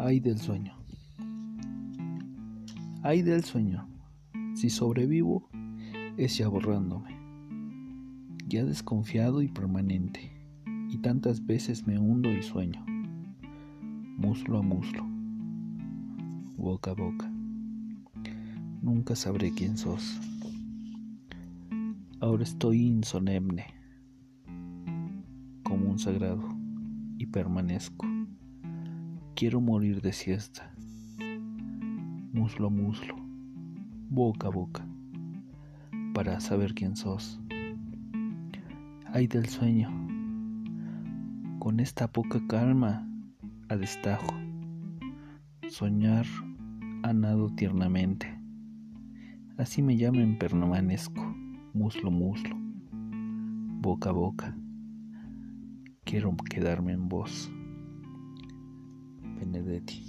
Ay del sueño. Ay del sueño. Si sobrevivo, es ya borrándome. Ya desconfiado y permanente. Y tantas veces me hundo y sueño. Muslo a muslo. Boca a boca. Nunca sabré quién sos. Ahora estoy insolemne, como un sagrado, y permanezco. Quiero morir de siesta, muslo a muslo, boca a boca, para saber quién sos. Ay del sueño, con esta poca calma a destajo, soñar a nado tiernamente. Así me llamen permanezco, muslo muslo, boca a boca. Quiero quedarme en vos. 肯定得提。